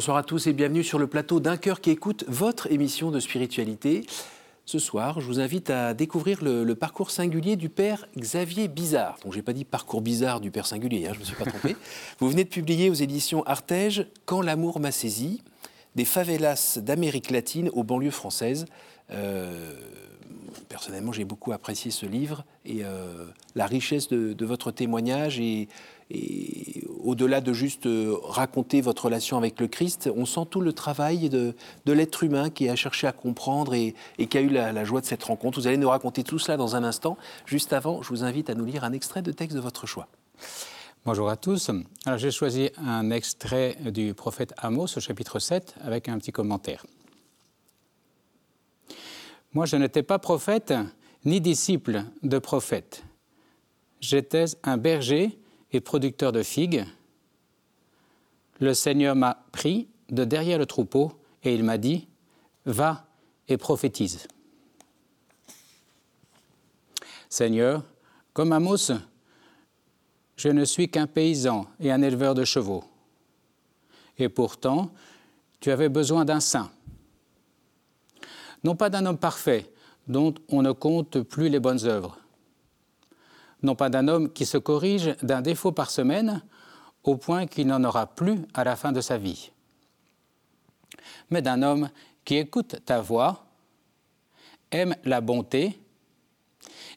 Bonsoir à tous et bienvenue sur le plateau d'un cœur qui écoute votre émission de spiritualité. Ce soir, je vous invite à découvrir le, parcours singulier du père Xavier Bizarre. Donc, j'ai pas dit parcours bizarre du père singulier, hein, je me suis pas trompé. vous venez de publier aux éditions Artege Quand l'amour m'a saisi, des favelas d'Amérique latine aux banlieues françaises. Euh, personnellement, j'ai beaucoup apprécié ce livre et euh, la richesse de, votre témoignage et, au-delà de juste euh, raconter votre relation avec le Christ, on sent tout le travail de, l'être humain qui a cherché à comprendre et, qui a eu la, joie de cette rencontre. Vous allez nous raconter tout cela dans un instant. Juste avant, je vous invite à nous lire un extrait de texte de votre choix. Bonjour à tous. Alors j'ai choisi un extrait du prophète Amos au chapitre 7 avec un petit commentaire. Moi, je n'étais pas prophète ni disciple de prophète. J'étais un berger et producteur de figues. Le Seigneur m'a pris de derrière le troupeau et il m'a dit, va et prophétise. Seigneur, comme Amos, je ne suis qu'un paysan et un éleveur de chevaux. Et pourtant, tu avais besoin d'un saint non pas d'un homme parfait, dont on ne compte plus les bonnes œuvres, non pas d'un homme qui se corrige d'un défaut par semaine au point qu'il n'en aura plus à la fin de sa vie, mais d'un homme qui écoute ta voix, aime la bonté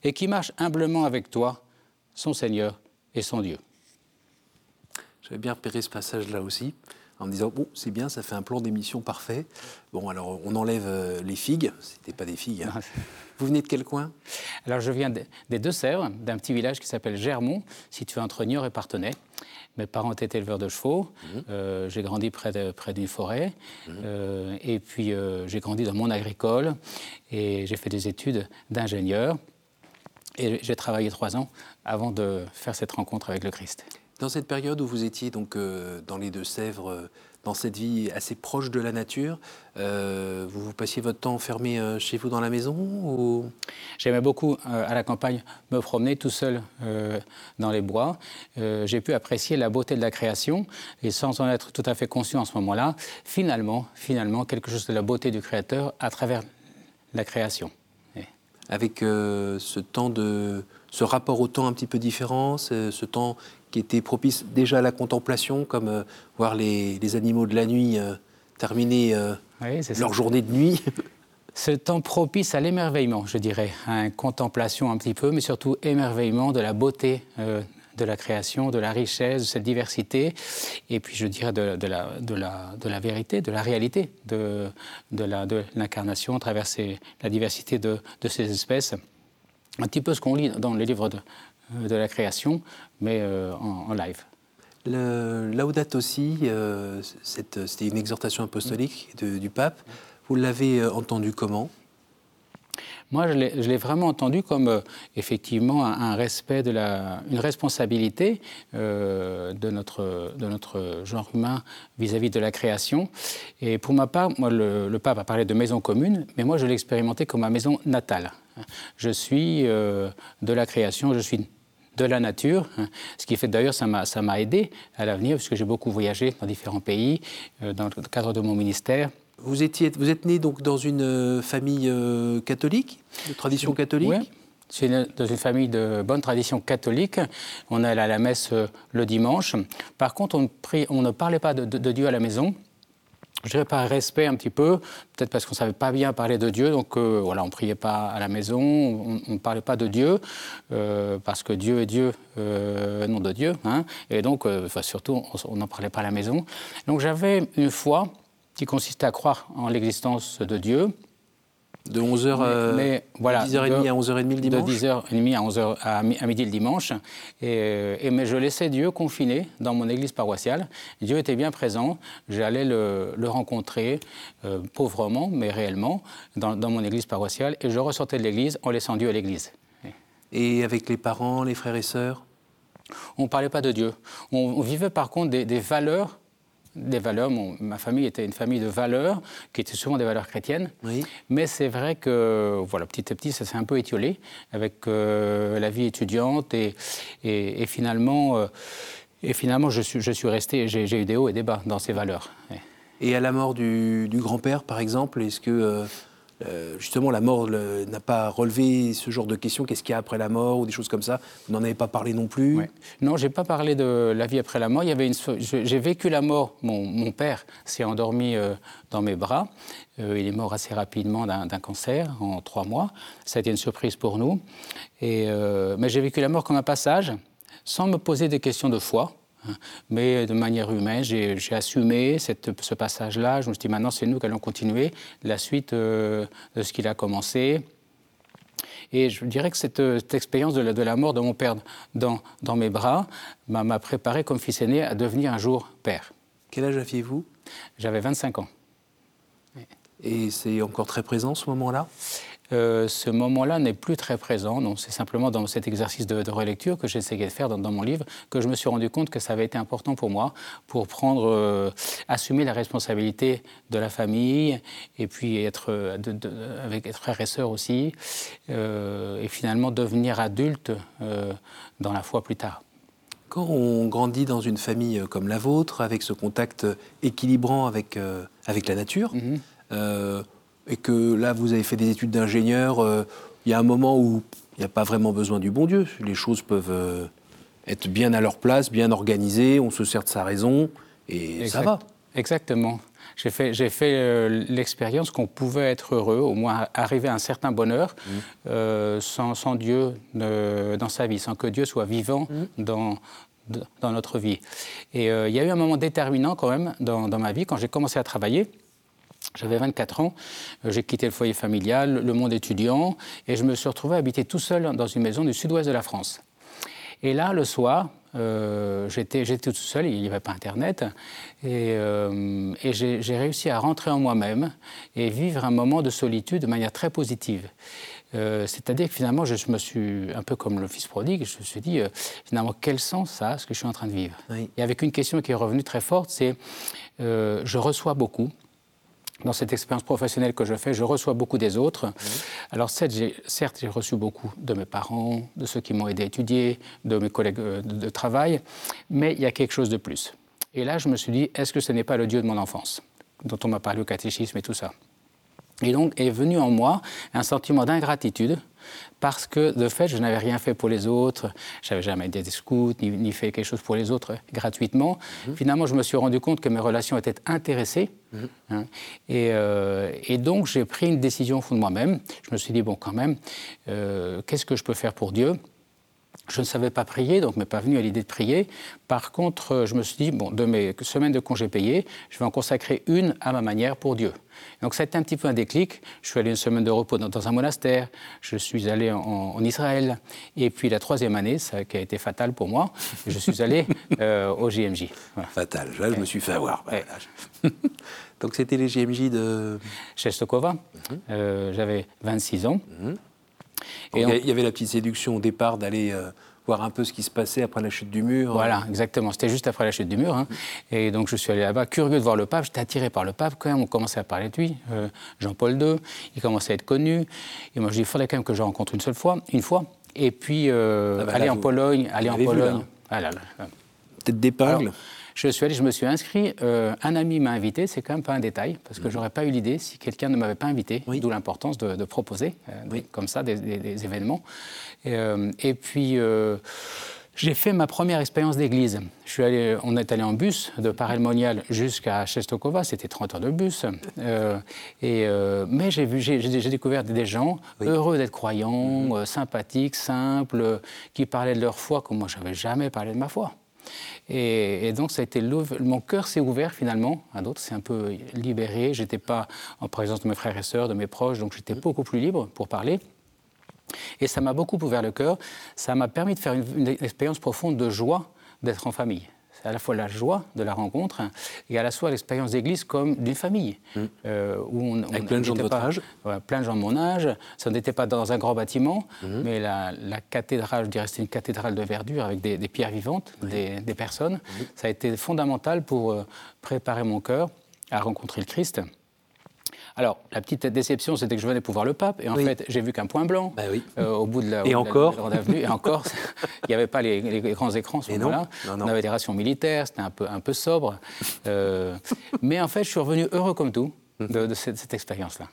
et qui marche humblement avec toi, son Seigneur et son Dieu. J'avais bien repéré ce passage-là aussi en me disant bon, c'est bien, ça fait un plan d'émission parfait. Bon, alors on enlève euh, les figues, c'était pas des figues. Hein. Vous venez de quel coin? Alors je viens des Deux-Sèvres, d'un petit village qui s'appelle Germont, situé entre Niort et Parthenay. Mes parents étaient éleveurs de chevaux. Mhm. Euh, j'ai grandi près, de, près d'une forêt. Mhm. Euh, et puis j'ai grandi dans mon agricole et j'ai fait des études d'ingénieur. Et j'ai travaillé trois ans avant de faire cette rencontre avec le Christ. Dans cette période où vous étiez donc euh, dans les Deux-Sèvres, euh, dans cette vie assez proche de la nature, euh, vous vous passiez votre temps enfermé chez vous dans la maison ou... J'aimais beaucoup à la campagne me promener tout seul dans les bois. J'ai pu apprécier la beauté de la création et sans en être tout à fait conscient en ce moment-là, finalement, finalement, quelque chose de la beauté du Créateur à travers la création. Avec ce temps de, ce rapport au temps un petit peu différent, ce temps qui était propice déjà à la contemplation, comme euh, voir les, animaux de la nuit euh, terminer euh, leur journée de nuit. Ce temps propice à l'émerveillement, je dirais, à une contemplation un petit peu, mais surtout émerveillement de la beauté de la création, de la richesse, de cette diversité, et puis je dirais de, la, de, la, de la, vérité, de la réalité de, de l'incarnation à travers la diversité de, ces espèces. Un petit peu ce qu'on lit dans les livres de, euh, de la création, mais euh, en, live. Le Laudato aussi, euh, c'était une exhortation apostolique du pape. Vous l'avez entendu comment? Moi, je l'ai vraiment entendu comme effectivement un, respect de la, une responsabilité de, notre, de notre genre humain vis-à-vis de la création. Et pour ma part, moi, le, le pape a parlé de maison commune, mais moi, je l'ai expérimenté comme ma maison natale. Je suis de la création, je suis de la nature, hein. ce qui fait d'ailleurs ça m'a aidé à l'avenir puisque j'ai beaucoup voyagé dans différents pays euh, dans le cadre de mon ministère. Vous, étiez, vous êtes né donc dans une euh, famille euh, catholique, de tradition catholique? Oui, né dans une famille de bonne tradition catholique. On allait à la messe le dimanche. Par contre, on, on ne parlait pas de Dieu à la maison je dirais par respect un petit peu, peut-être parce qu'on ne savait pas bien parler de Dieu, donc euh, voilà, on ne priait pas à la maison, on ne parlait pas de Dieu, euh, parce que Dieu est Dieu, euh, nom de Dieu, hein, et donc surtout on n'en parlait pas à la maison. Donc j'avais une foi qui consistait à croire en l'existence de Dieu, de 11h euh, voilà, 10h30 à 11h30 le dimanche De 10h30 à, 11h, à, midi le dimanche. Et, et, mais je laissais Dieu confiné dans mon église paroissiale. Dieu était bien présent. J'allais le, le, rencontrer, euh, pauvrement, mais réellement, dans, dans, mon église paroissiale. Et je ressortais de l'église en laissant Dieu à l'église. Et avec les parents, les frères et sœurs? On ne parlait pas de Dieu. On, vivait par contre des, des valeurs des valeurs. ma famille était une famille de valeurs, qui étaient souvent des valeurs chrétiennes. Mais c'est vrai que, voilà, petit à petit, ça s'est un peu étiolé avec euh, la vie étudiante et, et, finalement, euh, et finalement, je suis, je suis resté, j'ai eu des hauts et des bas dans ces valeurs. Et à la mort du, grand-père, par exemple, est-ce que euh, euh, justement la mort n'a pas relevé ce genre de questions Qu'est-ce qu'il y a après la mort ou des choses comme ça? Vous n'en avez pas parlé non plus? Non, j'ai pas parlé de la vie après la mort. Il y avait une, j'ai vécu la mort. Mon, père s'est endormi euh, dans mes bras. il est mort assez rapidement d'un cancer en trois mois. Ça a été une surprise pour nous. Et, mais j'ai vécu la mort comme un passage, sans me poser des questions de foi. Mais de manière humaine, j'ai assumé ce passage-là. Je me suis dit, maintenant, c'est nous qui allons continuer la suite euh, de ce qu'il a commencé. Et je dirais que cette, expérience de la, mort de mon père dans, dans mes bras m'a préparé comme fils aîné à devenir un jour père. Quel âge aviez-vous? J'avais 25 ans. Et c'est encore très présent ce moment-là? Euh, ce moment-là n'est plus très présent. Non, c'est simplement dans cet exercice de, relecture que j'essayais de faire dans, mon livre que je me suis rendu compte que ça avait été important pour moi pour prendre, euh, assumer la responsabilité de la famille et puis être euh, avec frères et sœurs aussi et finalement devenir adulte dans la foi plus tard. Quand on grandit dans une famille comme la vôtre, avec ce contact équilibrant avec, avec la nature, mm-hmm et que là, vous avez fait des études d'ingénieur, euh, il y a un moment où il n'y a pas vraiment besoin du bon Dieu. Les choses peuvent euh, être bien à leur place, bien organisées, on se sert de sa raison, et ça va. Exactement. J'ai fait, euh, l'expérience qu'on pouvait être heureux, au moins arriver à un certain bonheur, mmh. sans, sans, Dieu dans sa vie, sans que Dieu soit vivant mmh. dans, dans notre vie. Et il y a eu un moment déterminant quand même dans, dans ma vie, quand j'ai commencé à travailler. J'avais 24 ans, euh, j'ai quitté le foyer familial, le monde étudiant, et je me suis retrouvé habité tout seul dans une maison du sud-ouest de la France. Et là, le soir, euh, j'étais tout seul, il n'y avait pas Internet, et, euh, j'ai réussi à rentrer en moi-même et vivre un moment de solitude de manière très positive. C'est-à-dire que finalement, je, me suis, un peu comme le fils prodigue, je me suis dit, finalement, quel sens ça a, ce que je suis en train de vivre? Et avec une question qui est revenue très forte, c'est, je reçois beaucoup, dans cette expérience professionnelle que je fais, je reçois beaucoup des autres. Alors certes, j'ai reçu beaucoup de mes parents, de ceux qui m'ont aidé à étudier, de mes collègues euh, de, travail, mais il y a quelque chose de plus. Et là, je me suis dit, est-ce que ce n'est pas le Dieu de mon enfance, dont on m'a parlé au catéchisme et tout ça? Et donc est venu en moi un sentiment d'ingratitude parce que de fait, je n'avais rien fait pour les autres, j'avais jamais aidé des scouts, ni, fait quelque chose pour les autres gratuitement. Mhm. Finalement, je me suis rendu compte que mes relations étaient intéressées. Mhm. Hein. Euh, et, donc, j'ai pris une décision au fond de moi-même. Je me suis dit, bon, quand même, euh, qu'est-ce que je peux faire pour Dieu? Je ne savais pas prier, donc m'est pas venu à l'idée de prier. Par contre, euh, je me suis dit, bon, de mes semaines de congés payés, je vais en consacrer une à ma manière pour Dieu. Donc ça a été un petit peu un déclic. Je suis allé une semaine de repos dans, un monastère, je suis allé en, Israël, et puis la troisième année, ça qui a été fatal pour moi, je suis allé euh, au JMJ. Fatal, là je me suis fait avoir. donc c'était les JMJ de... Chestokova, mhm. euh, j'avais 26 ans. Il y avait la petite séduction au départ d'aller euh, voir un peu ce qui se passait après la chute du mur. Voilà, exactement. C'était juste après la chute du mur. Hein. Et donc je suis allé là-bas, curieux de voir le pape. J'étais attiré par le pape quand même. On commençait à parler de lui, euh, Jean-Paul II. Il commençait à être connu. Et moi je dis, il faudrait quand même que je rencontre une seule fois, une fois. Et puis euh, ah bah aller, en Pologne, aller en Pologne, Ah là d'épingle je suis allé, je me suis inscrit. Euh, un ami m'a invité, c'est quand même pas un détail, parce que mhm. j'aurais pas eu l'idée si quelqu'un ne m'avait pas invité, d'où l'importance de, proposer euh, comme ça des, événements. Euh, et puis. j'ai fait ma première expérience d'église. Je suis allé, on est allé en bus de Paray-le-Monial jusqu'à Chestokova, c'était 30 heures de bus. et, mais j'ai vu, j'ai découvert des gens heureux d'être croyants, mhm. sympathiques, simples, qui parlaient de leur foi comme moi, je n'avais jamais parlé de ma foi. Et, donc, ça a été mon cœur s'est ouvert finalement à d'autres, c'est un peu libéré. J'étais pas en présence de mes frères et sœurs, de mes proches, donc j'étais beaucoup plus libre pour parler. Et ça m'a beaucoup ouvert le cœur. Ça m'a permis de faire une expérience profonde de joie d'être en famille à la fois la joie de la rencontre et à la fois l'expérience d'église comme d'une famille. Mmh. Euh, où on, Avec plein de gens de votre âge Plein de gens de mon âge. Ça n'était pas dans un grand bâtiment, mmh. mais la, cathédrale, je dirais, c'était une cathédrale de verdure avec des, pierres vivantes, des, personnes. Mmh. Ça a été fondamental pour euh, préparer mon cœur à rencontrer le Christ. Alors, la petite déception, c'était que je venais pour voir le pape, et en fait, j'ai vu qu'un point blanc bah oui. euh, au bout de la, et encore avenue. Et encore, il n'y avait pas les, les, grands écrans ce moment-là. On avait des rations militaires, c'était un peu, un peu sobre. Euh, mais en fait, je suis revenu heureux comme tout de, de cette, cette expérience-là.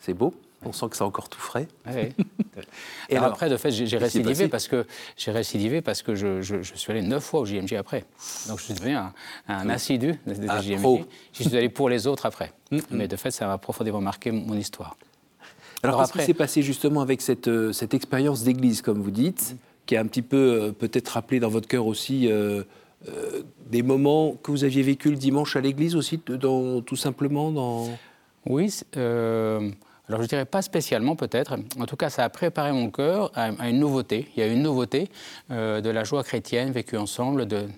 C'est beau. On sent que c'est encore tout frais. Oui. Et alors, après, de fait, j'ai récidivé parce que j'ai récidivé parce que je, je, je, suis allé neuf fois au JMJ après. Donc je suis devenu un, un assidu des ah, JMJ. Je suis allé pour les autres après. Mm, mm. Mais de fait, ça m'a profondément marqué mon histoire. Alors, alors qu'est-ce qui s'est passé justement avec cette, euh, cette expérience d'église, comme vous dites, qui a un petit peu euh, peut-être rappelé dans votre cœur aussi euh, euh, des moments que vous aviez vécu le dimanche à l'église aussi, dans, tout simplement dans... Oui. Euh, alors je ne dirais pas spécialement peut-être, en tout cas ça a préparé mon cœur à, une nouveauté. Il y a une nouveauté euh, de la joie chrétienne vécue ensemble de,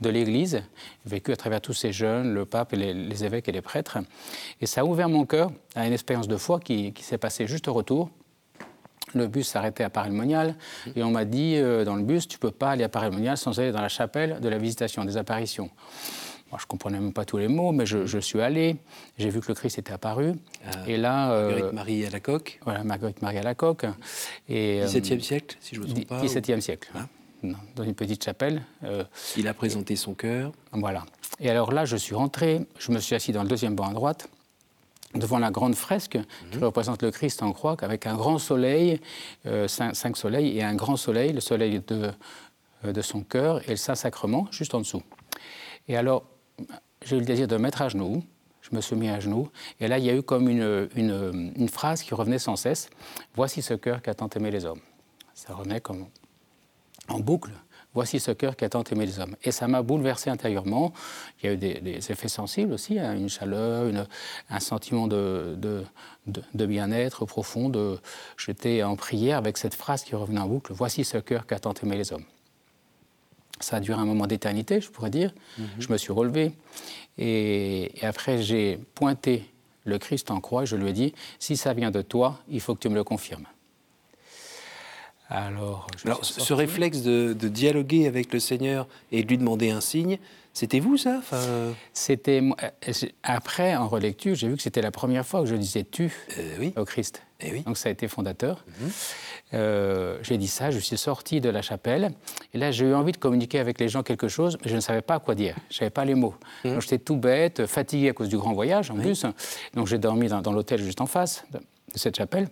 de l'Église, vécue à travers tous ces jeunes, le pape, et les, évêques et les prêtres. Et ça a ouvert mon cœur à une expérience de foi qui, s'est passée juste au retour. Le bus s'arrêtait à Paris-le-Monial et on m'a dit euh, dans le bus, tu ne peux pas aller à Paris-le-Monial sans aller dans la chapelle de la visitation, des apparitions. Moi, je ne comprenais même pas tous les mots, mais je, suis allé. J'ai vu que le Christ était apparu. Ah, et là, euh, Marguerite Marie à la coque. Voilà, Marguerite Marie à la coque. Et, 17e euh, siècle, si je ne me trompe pas. 17e siècle. Hein dans une petite chapelle. Euh, Il a présenté son cœur. Voilà. Et alors là, je suis rentré, je me suis assis dans le deuxième banc à droite, devant la grande fresque qui mhm. représente le Christ en croix, avec un grand soleil, cinq, cinq, soleils, et un grand soleil, le soleil de, de son cœur, et le Saint-Sacrement, juste en dessous. Et alors, j'ai eu le désir de me mettre à genoux. Je me suis mis à genoux. Et là, il y a eu comme une, phrase qui revenait sans cesse. Voici ce cœur qui a tant aimé les hommes. Ça revenait comme en boucle. Voici ce cœur qui a tant aimé les hommes. Et ça m'a bouleversé intérieurement. Il y a eu des, effets sensibles aussi, hein, une chaleur, un sentiment de, de, de, bien-être profond. J'étais en prière avec cette phrase qui revenait en boucle. Voici ce cœur qui a tant aimé les hommes. Ça a duré un moment d'éternité, je pourrais dire. Mhm. Je me suis relevé. Et, après, j'ai pointé le Christ en croix et je lui ai dit Si ça vient de toi, il faut que tu me le confirmes. Alors, ce réflexe de, dialoguer avec le Seigneur et de lui demander un signe, c'était vous ça enfin... C'était euh, après en relecture, j'ai vu que c'était la première fois que je disais tu euh, au Christ. Et eh oui. Donc ça a été fondateur. Mhm. Euh, j'ai dit ça, je suis sorti de la chapelle, et là j'ai eu envie de communiquer avec les gens quelque chose, mais je ne savais pas quoi dire, je ne savais pas les mots. Mmh. J'étais tout bête, fatigué à cause du grand voyage en plus, donc j'ai dormi dans, l'hôtel juste en face de, cette chapelle.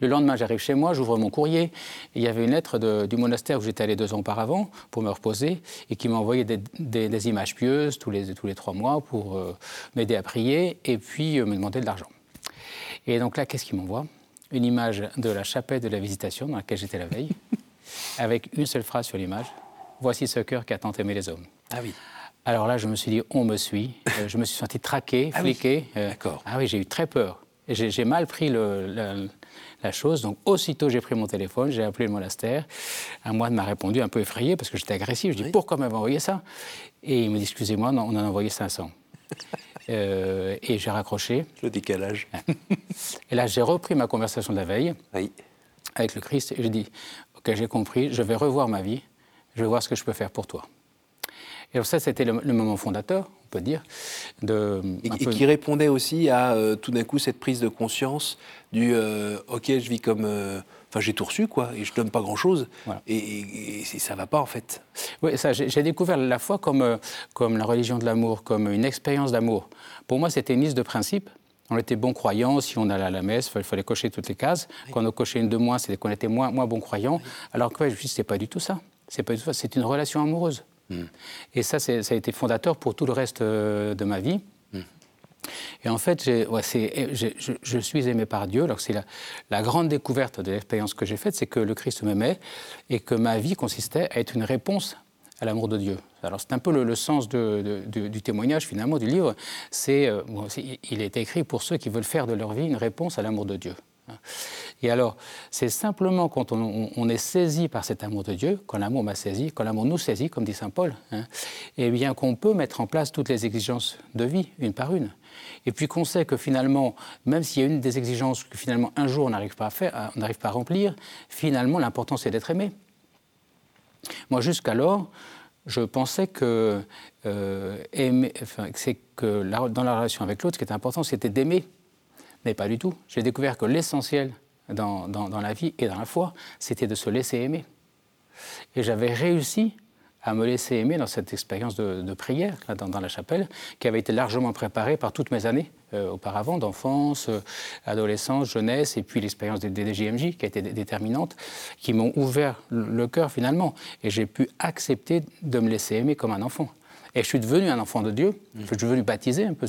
Le lendemain, j'arrive chez moi, j'ouvre mon courrier. il y avait une lettre du monastère où j'étais allé deux ans auparavant pour me reposer et qui m'envoyait des, des, images pieuses tous les, tous les trois mois pour euh, m'aider à prier et puis euh, me demander de l'argent. Et donc là, qu'est-ce qu'il m'envoie? Une image de la chapelle de la Visitation dans laquelle j'étais la veille, avec une seule phrase sur l'image Voici ce cœur qui a tant aimé les hommes. Ah oui. Alors là, je me suis dit, on me suit. Euh, je me suis senti traqué, ah fliqué. Euh, D'accord. Ah oui, j'ai eu très peur. J'ai mal pris le, la, chose. Donc, aussitôt, j'ai pris mon téléphone, j'ai appelé le monastère. Un moine m'a répondu un peu effrayé parce que j'étais agressif. Je dis, pourquoi m'avez envoyé ça? Et il me dit, excusez-moi, on en a envoyé 500. Euh, et j'ai raccroché. Le décalage. Et là, j'ai repris ma conversation de la veille avec le Christ et j'ai dit Ok, j'ai compris, je vais revoir ma vie, je vais voir ce que je peux faire pour toi. Et ça, c'était le, moment fondateur, on peut dire. De, et, qui répondait aussi à euh, tout d'un coup cette prise de conscience du euh, Ok, je vis comme Enfin, j'ai tout reçu, quoi, et je donne pas grand-chose. Et, ça ne ça va pas, en fait. Oui, ça, j'ai découvert la foi comme, euh, comme la religion de l'amour, comme une expérience d'amour. Pour moi, c'était une liste de principes. On était bons croyants, si on allait à la messe, il fallait cocher toutes les cases. Quand on cochait une de moins, c'était qu'on était moins, moins bons croyants. Alors que je c'est pas du tout ça. C'est pas du tout ça. C'est une relation amoureuse. Hmm. Et ça, ça a été fondateur pour tout le reste euh, de ma vie. Et en fait, je, suis aimé par Dieu. C'est la, grande découverte de l'expérience que j'ai faite, c'est que le Christ m'aimait et que ma vie consistait à être une réponse à l'amour de Dieu. Alors c'est un peu le, sens du témoignage finalement du livre. C'est, euh, il est écrit pour ceux qui veulent faire de leur vie une réponse à l'amour de Dieu. Et alors, c'est simplement quand on, est saisi par cet amour de Dieu, quand l'amour m'a saisi, quand l'amour nous saisit, comme dit saint Paul, hein, eh bien qu'on peut mettre en place toutes les exigences de vie, une par une. Et puis qu'on sait que finalement, même s'il y a une des exigences que finalement un jour on n'arrive pas à faire, on n'arrive pas à remplir, finalement l'important c'est d'être aimé. Moi jusqu'alors, je pensais que, c'est que dans la relation avec l'autre, ce qui était important, c'était d'aimer. Mais pas du tout. J'ai découvert que l'essentiel dans, dans, la vie et dans la foi, c'était de se laisser aimer. Et j'avais réussi à me laisser aimer dans cette expérience de, prière dans, la chapelle, qui avait été largement préparée par toutes mes années euh, auparavant, d'enfance, euh, adolescence, jeunesse, et puis l'expérience des, DGMJ qui a été déterminante, qui m'ont ouvert le cœur finalement. Et j'ai pu accepter de me laisser aimer comme un enfant. Et je suis devenu un enfant de Dieu. Je suis devenu baptisé un peu.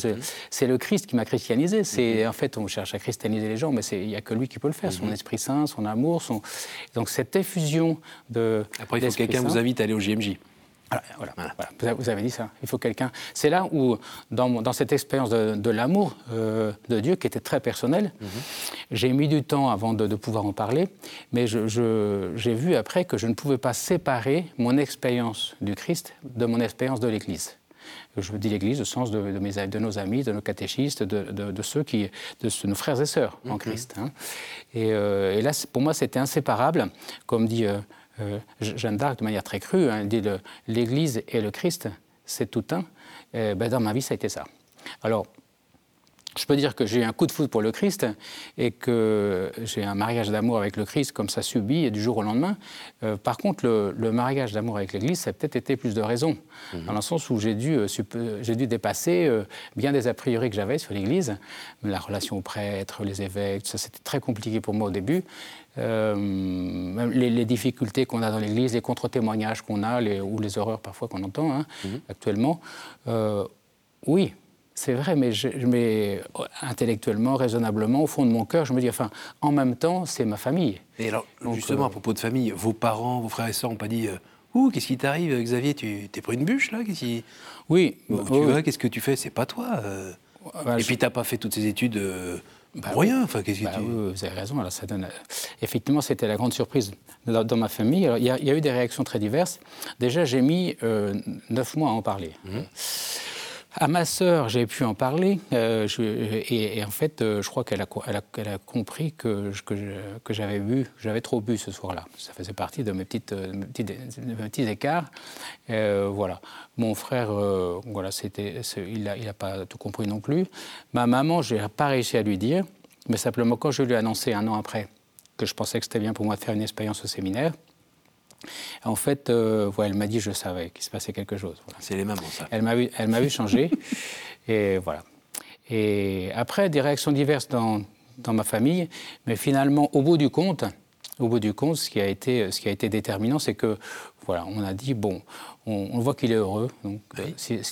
C'est le Christ qui m'a christianisé. C'est en fait, on cherche à christianiser les gens, mais il n'y a que lui qui peut le faire. Son mhm. Esprit Saint, son amour, son... donc cette effusion de. Après, il faut que quelqu'un vous invite à aller au JMJ. Voilà, voilà, Vous avez dit ça. Il faut quelqu'un. C'est là où, dans, cette expérience de, l'amour euh, de Dieu, qui était très personnelle, mhm. j'ai mis du temps avant de, pouvoir en parler, mais j'ai vu après que je ne pouvais pas séparer mon expérience du Christ de mon expérience de l'Église. Je dis l'Église au sens de, mes, de nos amis, de nos catéchistes, de, ceux qui, de nos frères et sœurs en mhm. Christ. Hein. Euh, et, là, pour moi, c'était inséparable, comme dit. Euh, Jeanne d'Arc, de manière très crue, hein, dit l'Église et le Christ, c'est tout un. Ben, dans ma vie, ça a été ça. Alors, je peux dire que j'ai eu un coup de foudre pour le Christ et que j'ai un mariage d'amour avec le Christ comme ça subit du jour au lendemain. Euh, par contre, le, mariage d'amour avec l'Église, ça a peut-être été plus de raisons, mhm. dans le sens où j'ai dû, euh, j'ai dû dépasser euh, bien des a priori que j'avais sur l'Église, la relation aux prêtres, les évêques, ça c'était très compliqué pour moi au début. Les, difficultés qu'on a dans l'Église, les contre-témoignages qu'on a, les, ou les horreurs parfois qu'on entend hein, mhm. actuellement, oui, c'est vrai, mais, je, mais intellectuellement, raisonnablement, au fond de mon cœur, je me dis, enfin, en même temps, c'est ma famille. Et alors, justement, à euh, propos de famille, vos parents, vos frères et sœurs n'ont pas dit, euh, ouh, qu'est-ce qui t'arrive, Xavier Tu t'es pris une bûche, là qui... Oui. tu qu'est-ce que tu fais C'est pas toi. Euh. Bah, et puis, tu n'as pas fait toutes ces études bah pour rien. Enfin, qu'est-ce que bah vous avez raison. Alors, ça donne... Effectivement, c'était la grande surprise dans, ma famille. il, y a, eu des réactions très diverses. Déjà, j'ai mis neuf mois à en parler. Mmh. À ma sœur, j'ai pu en parler, euh, et, en fait, euh, je crois qu'elle a, compris que, j'avais bu, j'avais trop bu ce soir-là. Ça faisait partie de mes, petites, petits, écarts. Euh, voilà. Mon frère, voilà, c'était, il n'a pas tout compris non plus. Ma maman, je n'ai pas réussi à lui dire, mais simplement quand je lui ai annoncé un an après que je pensais que c'était bien pour moi de faire une expérience au séminaire, en fait, euh, elle m'a dit, je savais qu'il se passait quelque chose. C'est les mamans, ça. Elle m'a vu, elle m'a vu changer. et voilà. Et après, des réactions diverses dans, dans, ma famille. Mais finalement, au bout du compte, au bout du compte, ce qui a été, ce qui a été déterminant, c'est que, voilà, on a dit, bon, on, voit qu'il est heureux. Donc,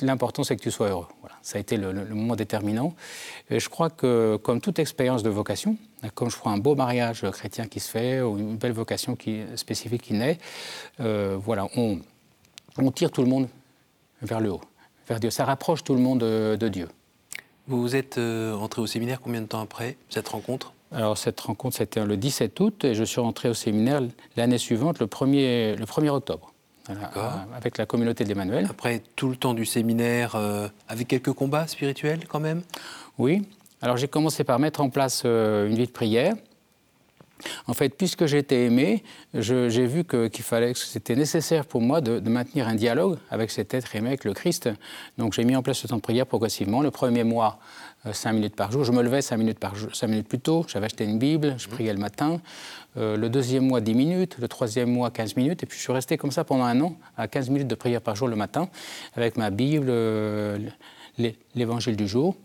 l'important, c'est que tu sois heureux. Ça a été le, moment déterminant. Et je crois que, comme toute expérience de vocation, comme je crois un beau mariage chrétien qui se fait, ou une belle vocation qui, spécifique qui naît, euh, voilà, on, on, tire tout le monde vers le haut, vers Dieu. Ça rapproche tout le monde de, Dieu. Vous êtes euh, entré au séminaire combien de temps après cette rencontre? Alors cette rencontre, c'était le 17 août et je suis rentré au séminaire l'année suivante, le 1er, le 1er octobre. Avec la communauté d'Emmanuel. Après tout le temps du séminaire, euh, avec quelques combats spirituels quand même? Oui. Alors j'ai commencé par mettre en place euh, une vie de prière. En fait, puisque j'étais aimé, j'ai vu qu'il fallait, que c'était nécessaire pour moi de, maintenir un dialogue avec cet être aimé, avec le Christ. Donc j'ai mis en place ce temps de prière progressivement. Le premier mois, 5 euh, minutes par jour. Je me levais 5 minutes, par jour, 5 minutes plus tôt, j'avais acheté une Bible, je priais le matin. Euh, le deuxième mois, 10 minutes. Le troisième mois, 15 minutes. Et puis je suis resté comme ça pendant un an, à 15 minutes de prière par jour le matin, avec ma Bible, euh, l'évangile du jour.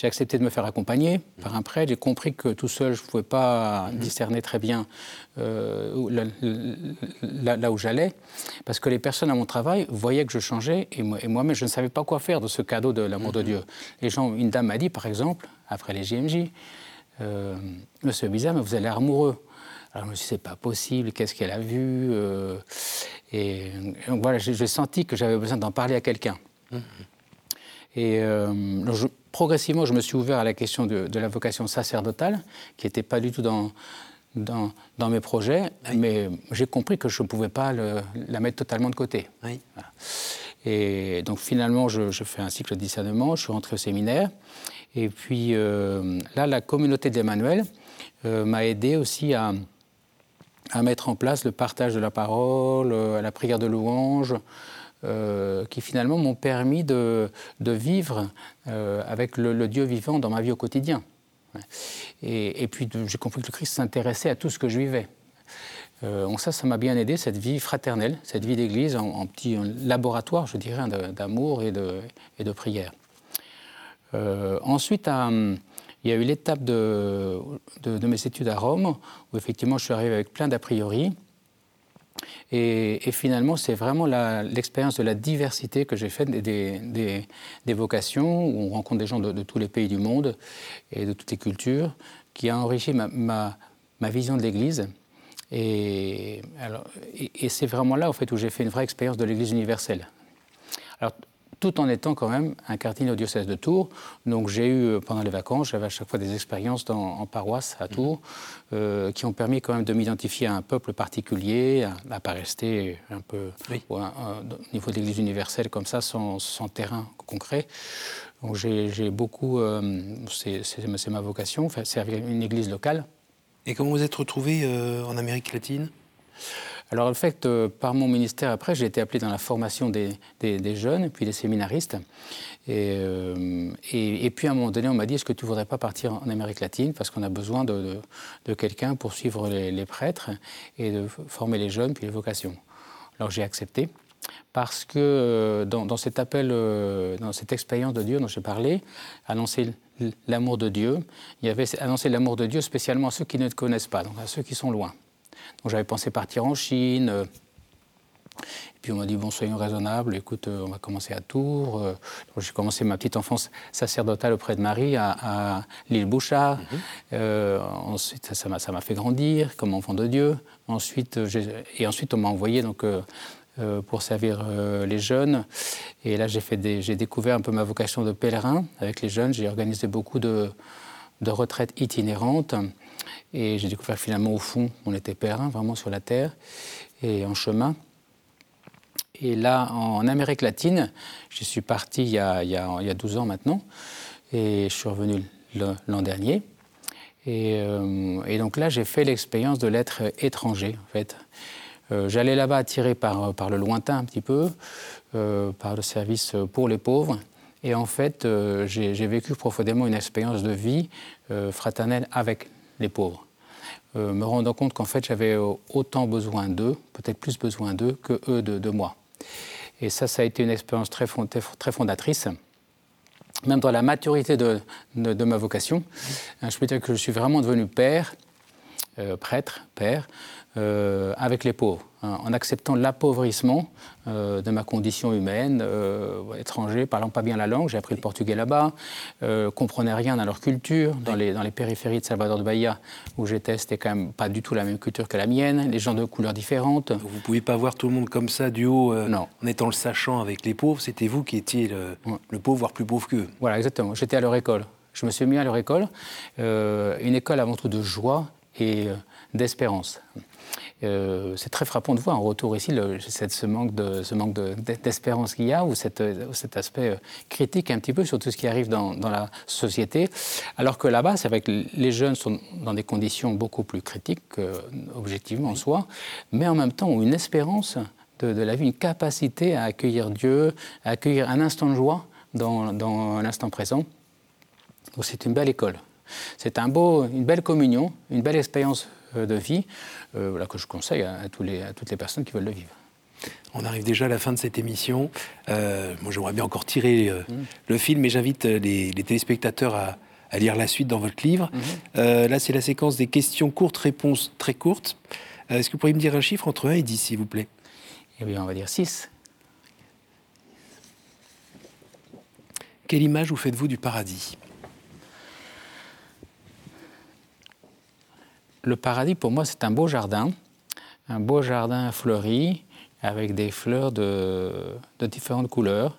J'ai accepté de me faire accompagner par un prêtre. J'ai compris que tout seul, je ne pouvais pas discerner très bien euh, là, où j'allais, parce que les personnes à mon travail voyaient que je changeais, et moi-même, je ne savais pas quoi faire de ce cadeau de l'amour de mhm. Dieu. Les gens, une dame m'a dit, par exemple, après les JMJ, euh, Monsieur Bizarre, mais vous allez amoureux. Alors je me suis dit, c'est pas possible, qu'est-ce qu'elle a vu euh, Et donc voilà, j'ai senti que j'avais besoin d'en parler à quelqu'un. Mhm. Et progressivement, je me suis ouvert à la question de, la vocation sacerdotale, qui n'était pas du tout dans, dans, dans mes projets, mais j'ai compris que je ne pouvais pas la mettre totalement de côté. Et donc finalement, je, fais un cycle de discernement, je suis rentré au séminaire, et puis euh, là, la communauté d'Emmanuel euh, m'a aidé aussi à, à mettre en place le partage de la parole, la prière de louange, qui finalement m'ont permis de, vivre avec le, Dieu vivant dans ma vie au quotidien. Et, puis j'ai compris que le Christ s'intéressait à tout ce que je vivais. Euh, ça, ça m'a bien aidé, cette vie fraternelle, cette vie d'église en, petit laboratoire, je dirais, d'amour et de, prière. Euh, ensuite, il y a eu l'étape de, mes études à Rome, où effectivement je suis arrivé avec plein d'a priori. Et, finalement, c'est vraiment l'expérience de la diversité que j'ai faite des, vocations, où on rencontre des gens de, tous les pays du monde et de toutes les cultures, qui a enrichi ma, vision de l'Église. Et, c'est vraiment là, en fait, où j'ai fait une vraie expérience de l'Église universelle. Tout en étant quand même un cardinal au diocèse de Tours. Donc j'ai eu, euh, pendant les vacances, j'avais à chaque fois des expériences en paroisse à Tours euh, qui ont permis quand même de m'identifier à un peuple particulier, à ne pas rester un peu au, niveau de l'Église universelle comme ça, sans, terrain concret. Donc j'ai beaucoup, euh, c'est ma vocation, servir une Église locale. Et comment vous êtes retrouvé en Amérique latine? Alors, en fait, euh, par mon ministère, après, j'ai été appelé dans la formation des, jeunes, puis des séminaristes. Euh, et, puis, à un moment donné, on m'a dit est-ce que tu ne voudrais pas partir en Amérique latine? Parce qu'on a besoin de, quelqu'un pour suivre les, prêtres et de former les jeunes, puis les vocations. Alors, j'ai accepté. Parce que euh, dans, cet appel, dans cette expérience de Dieu dont j'ai parlé, annoncer l'amour de Dieu, il y avait annoncer l'amour de Dieu spécialement à ceux qui ne te connaissent pas, donc à ceux qui sont loin. Donc j'avais pensé partir en Chine. Euh, et puis on m'a dit, bon, soyons raisonnables, écoute, euh, on va commencer à Tours. Euh. J'ai commencé ma petite enfance sacerdotale auprès de Marie à, l'île Bouchard. Mhm. ensuite, ça m'a fait grandir comme enfant de Dieu. Ensuite, et ensuite, on m'a envoyé donc, pour servir les jeunes. Et là, j'ai découvert un peu ma vocation de pèlerin avec les jeunes. J'ai organisé beaucoup de, de retraites itinérantes. Et j'ai découvert finalement, au fond, on était pèlerin, vraiment sur la terre et en chemin. Et là, en Amérique latine, je suis parti il y, a, il, y a, il y a 12 ans maintenant, et je suis revenu l'an dernier. Et, euh, et, donc là, j'ai fait l'expérience de l'être étranger, en fait. Euh, j'allais là-bas attiré par, par le lointain un petit peu, euh, par le service pour les pauvres. Et en fait, j'ai vécu profondément une expérience de vie fraternelle avec les pauvres. Euh, me rendant compte qu'en fait j'avais autant besoin d'eux, peut-être plus besoin d'eux que eux de, moi. Et ça, ça a été une expérience très, très fondatrice même dans la maturité de, de, ma vocation. Je peux dire que je suis vraiment devenu père, euh, prêtre, père, euh, avec les pauvres, hein, en acceptant l'appauvrissement euh, de ma condition humaine, euh, étranger, parlant pas bien la langue, j'ai appris le portugais là-bas, comprenais rien dans leur culture, dans les, dans les périphéries de Salvador de Bahia, où j'étais, c'était quand même pas du tout la même culture que la mienne, les gens de couleurs différentes. Vous ne pouvez pas voir tout le monde comme ça du haut, en étant le sachant avec les pauvres, c'était vous qui étiez le, le pauvre, voire plus pauvre qu'eux. Voilà, exactement, j'étais à leur école. Je me suis mis à leur école, une école avant tout de joie et d'espérance. Euh, c'est très frappant de voir en retour ici le, ce manque de, ce manque d'espérance qu'il y a ou cet aspect euh, critique un petit peu sur tout ce qui arrive dans, la société. Alors que là-bas, c'est vrai que les jeunes sont dans des conditions beaucoup plus critiques, objectivement en soi, mais en même temps ont une espérance de, la vie, une capacité à accueillir Dieu, à accueillir un instant de joie dans, dans l'instant présent. Donc c'est une belle école. C'est un beau, une belle communion, une belle expérience euh, de vie euh, que je conseille à, tous les, à, toutes les personnes qui veulent le vivre. On arrive déjà à la fin de cette émission. Euh, moi, j'aimerais bien encore tirer mm. le film, mais j'invite les, téléspectateurs à, lire la suite dans votre livre. Mm-hmm. là, c'est la séquence des questions courtes, réponses très courtes. Est-ce que vous pourriez me dire un chiffre entre 1 et 10, s'il vous plaît? Eh bien, on va dire 6. Quelle image vous faites-vous du paradis? Le paradis, pour moi, c'est un beau jardin, un beau jardin fleuri, avec des fleurs de, différentes couleurs,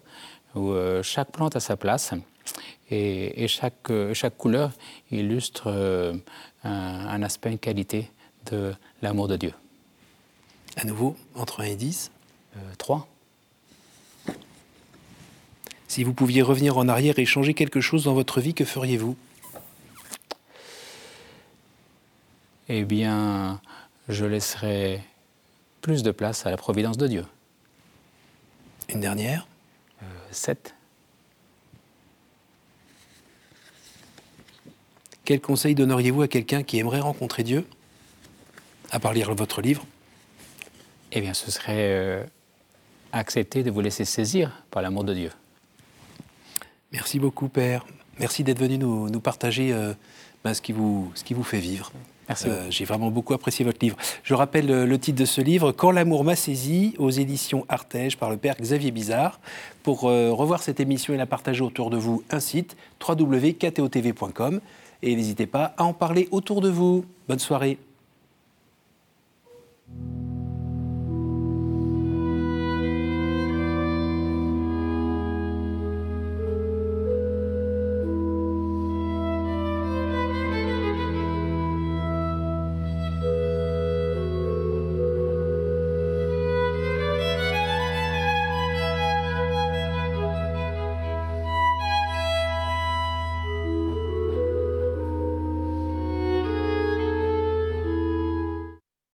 où euh, chaque plante a sa place. Et, chaque, euh, chaque, couleur illustre euh, un, aspect, une qualité de l'amour de Dieu. À nouveau, entre 1 et 10 3. Si vous pouviez revenir en arrière et changer quelque chose dans votre vie, que feriez-vous? Eh bien, je laisserai plus de place à la providence de Dieu. Une dernière? 7. Quel conseil donneriez-vous à quelqu'un qui aimerait rencontrer Dieu, à part lire votre livre? Eh bien, ce serait euh, accepter de vous laisser saisir par l'amour de Dieu. Merci beaucoup, Père. Merci d'être venu nous, nous partager euh, ben, ce, qui vous, ce qui vous fait vivre. Euh, J'ai vraiment beaucoup apprécié votre livre. Je rappelle le, le titre de ce livre, Quand l'amour m'a saisi, aux éditions Artege par le Père Xavier Bizarre. Pour euh, revoir cette émission et la partager autour de vous, un site www.ktotv.com. Et n'hésitez pas à en parler autour de vous. Bonne soirée.